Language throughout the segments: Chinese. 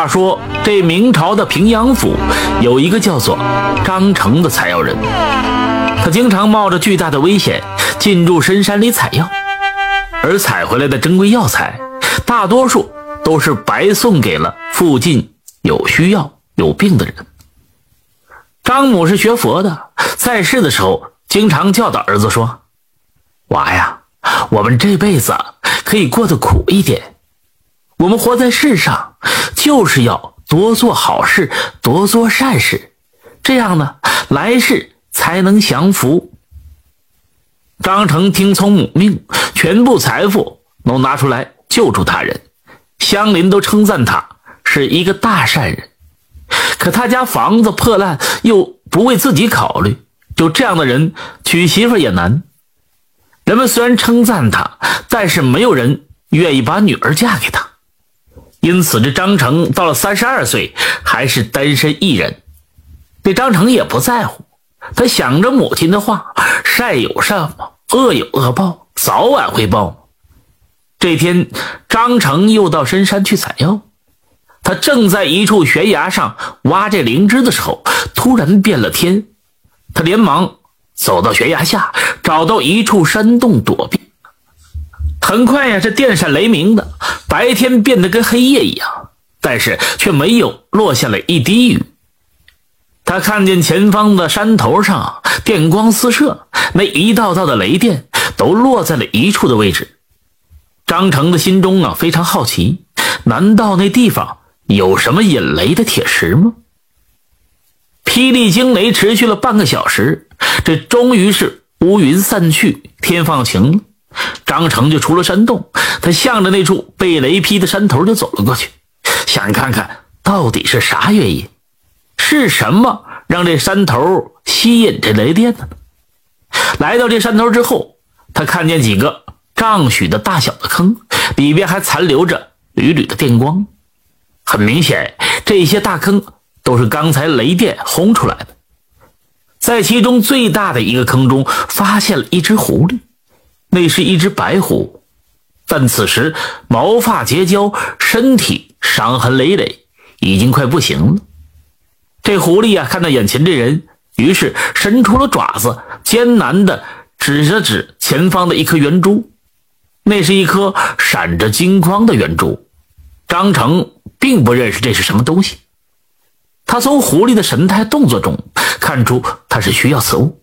话说，这明朝的平阳府有一个叫做张成的采药人，他经常冒着巨大的危险进入深山里采药，而采回来的珍贵药材，大多数都是白送给了附近有需要、有病的人。张母是学佛的，在世的时候经常教导儿子说：“娃呀，我们这辈子可以过得苦一点。”我们活在世上，就是要多做好事，多做善事，这样呢，来世才能享福。张成听从母命，全部财富都拿出来救助他人，乡邻都称赞他是一个大善人。可他家房子破烂，又不为自己考虑，就这样的人娶媳妇也难。人们虽然称赞他，但是没有人愿意把女儿嫁给他。因此，这张成到了三十二岁还是单身一人。这张成也不在乎，他想着母亲的话：“善有善报，恶有恶报，早晚会报。”这天，张成又到深山去采药。他正在一处悬崖上挖这灵芝的时候，突然变了天。他连忙走到悬崖下，找到一处山洞躲避。很快呀，这电闪雷鸣的白天变得跟黑夜一样，但是却没有落下来一滴雨。他看见前方的山头上电光四射，那一道道的雷电都落在了一处的位置。张成的心中啊非常好奇，难道那地方有什么引雷的铁石吗？霹雳惊雷持续了半个小时，这终于是乌云散去，天放晴了。张成就出了山洞，他向着那处被雷劈的山头就走了过去，想看看到底是啥原因，是什么让这山头吸引这雷电呢？来到这山头之后，他看见几个丈许的大小的坑，里边还残留着缕缕的电光。很明显，这些大坑都是刚才雷电轰出来的。在其中最大的一个坑中，发现了一只狐狸。那是一只白狐，但此时毛发结焦，身体伤痕累累，已经快不行了。这狐狸呀，看到眼前这人，于是伸出了爪子，艰难地指着指前方的一颗圆珠。那是一颗闪着金光的圆珠。张成并不认识这是什么东西，他从狐狸的神态动作中看出他是需要此物，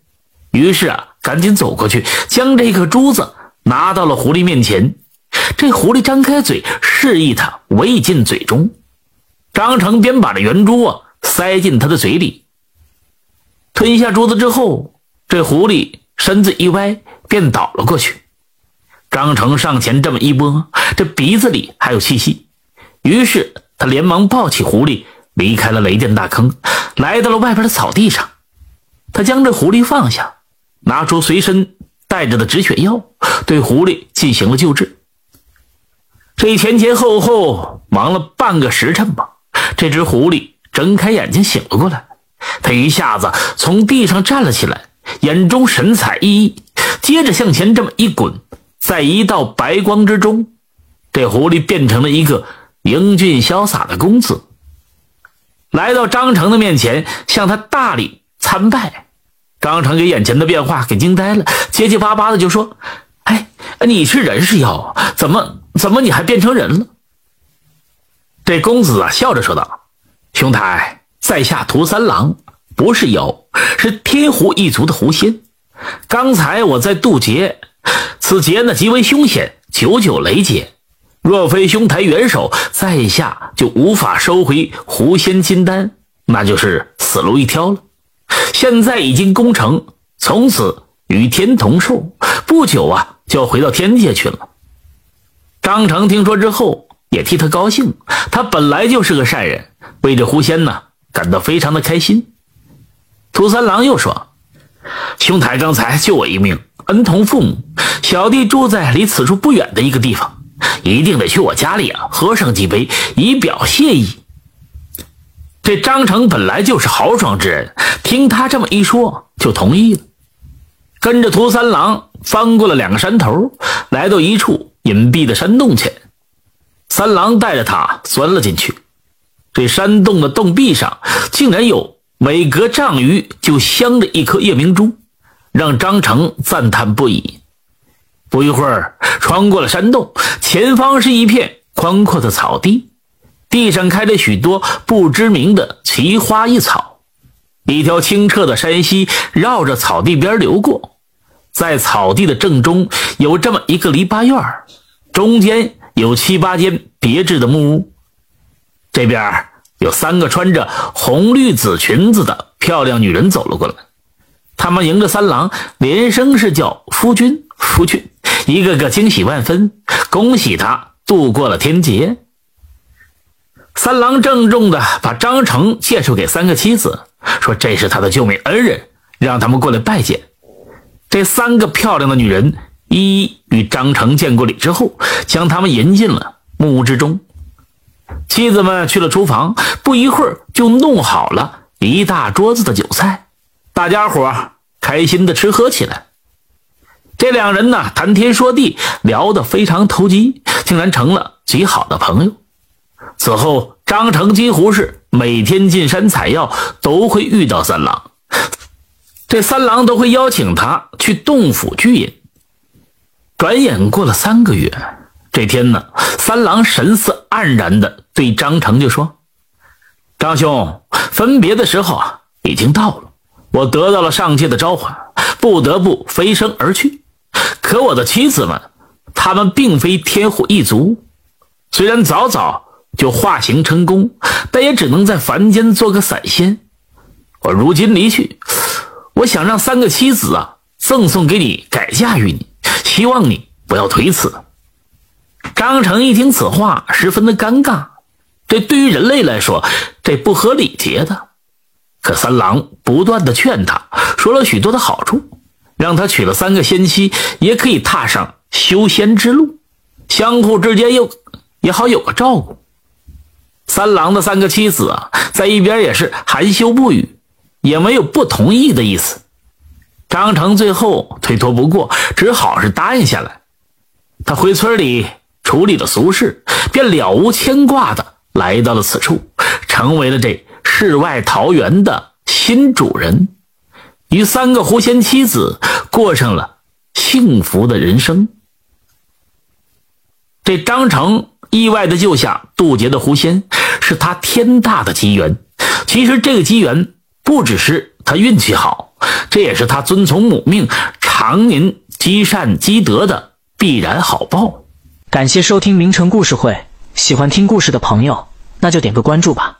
于是啊。赶紧走过去，将这颗珠子拿到了狐狸面前。这狐狸张开嘴，示意他喂进嘴中。张成便把这圆珠啊塞进他的嘴里。吞下珠子之后，这狐狸身子一歪，便倒了过去。张成上前这么一拨，这鼻子里还有气息，于是他连忙抱起狐狸，离开了雷电大坑，来到了外边的草地上。他将这狐狸放下。拿出随身带着的止血药，对狐狸进行了救治。这前前后后忙了半个时辰吧，这只狐狸睁开眼睛醒了过来。它一下子从地上站了起来，眼中神采奕奕，接着向前这么一滚，在一道白光之中，这狐狸变成了一个英俊潇洒的公子，来到张成的面前，向他大礼参拜。张成给眼前的变化给惊呆了，结结巴巴的就说：“哎，你是人是妖？怎么怎么你还变成人了？”这公子啊笑着说道：“兄台，在下涂三郎，不是妖，是天狐一族的狐仙。刚才我在渡劫，此劫呢极为凶险，九九雷劫。若非兄台援手，在下就无法收回狐仙金丹，那就是死路一条了。”现在已经攻城，从此与天同寿。不久啊，就要回到天界去了。张成听说之后，也替他高兴。他本来就是个善人，为这狐仙呢感到非常的开心。涂三郎又说：“兄台刚才救我一命，恩同父母。小弟住在离此处不远的一个地方，一定得去我家里啊喝上几杯，以表谢意。”这张成本来就是豪爽之人，听他这么一说，就同意了。跟着涂三郎翻过了两个山头，来到一处隐蔽的山洞前。三郎带着他钻了进去。这山洞的洞壁上竟然有每隔丈余就镶着一颗夜明珠，让张成赞叹不已。不一会儿，穿过了山洞，前方是一片宽阔的草地，地上开着许多不知名的奇花异草。一条清澈的山溪绕着草地边流过，在草地的正中有这么一个篱笆院中间有七八间别致的木屋。这边有三个穿着红绿紫裙子的漂亮女人走了过来，他们迎着三郎，连声是叫夫君夫君，一个个惊喜万分，恭喜他度过了天劫。三郎郑重的把张成介绍给三个妻子，说这是他的救命恩人，让他们过来拜见。这三个漂亮的女人一一与张成见过礼之后，将他们迎进了木屋之中。妻子们去了厨房，不一会儿就弄好了一大桌子的酒菜，大家伙开心的吃喝起来。这两人呢，谈天说地，聊得非常投机，竟然成了极好的朋友。此后，张成几乎是每天进山采药，都会遇到三郎，这三郎都会邀请他去洞府聚饮。转眼过了三个月。这天呢，三郎神色黯然的对张成就说：“张兄，分别的时候啊，已经到了。我得到了上界的召唤，不得不飞升而去。可我的妻子们，他们并非天虎一族，虽然早早就化形成功，但也只能在凡间做个散仙。我如今离去，我想让三个妻子啊，赠送给你，改嫁于你，希望你不要推辞。”张成一听此话，十分的尴尬。这对于人类来说，这不合礼节的。可三郎不断的劝他，说了许多的好处，让他娶了三个仙妻，也可以踏上修仙之路，相互之间又也好有个照顾。三郎的三个妻子啊，在一边也是含羞不语，也没有不同意的意思。张成最后推脱不过，只好是答应下来。他回村里。处理了俗事，便了无牵挂的来到了此处，成为了这世外桃源的新主人，与三个狐仙妻子过上了幸福的人生。这张成意外的救下渡劫的狐仙，是他天大的机缘。其实这个机缘不只是他运气好，这也是他遵从母命、常年积善积德的必然好报。感谢收听名城故事会，喜欢听故事的朋友，那就点个关注吧。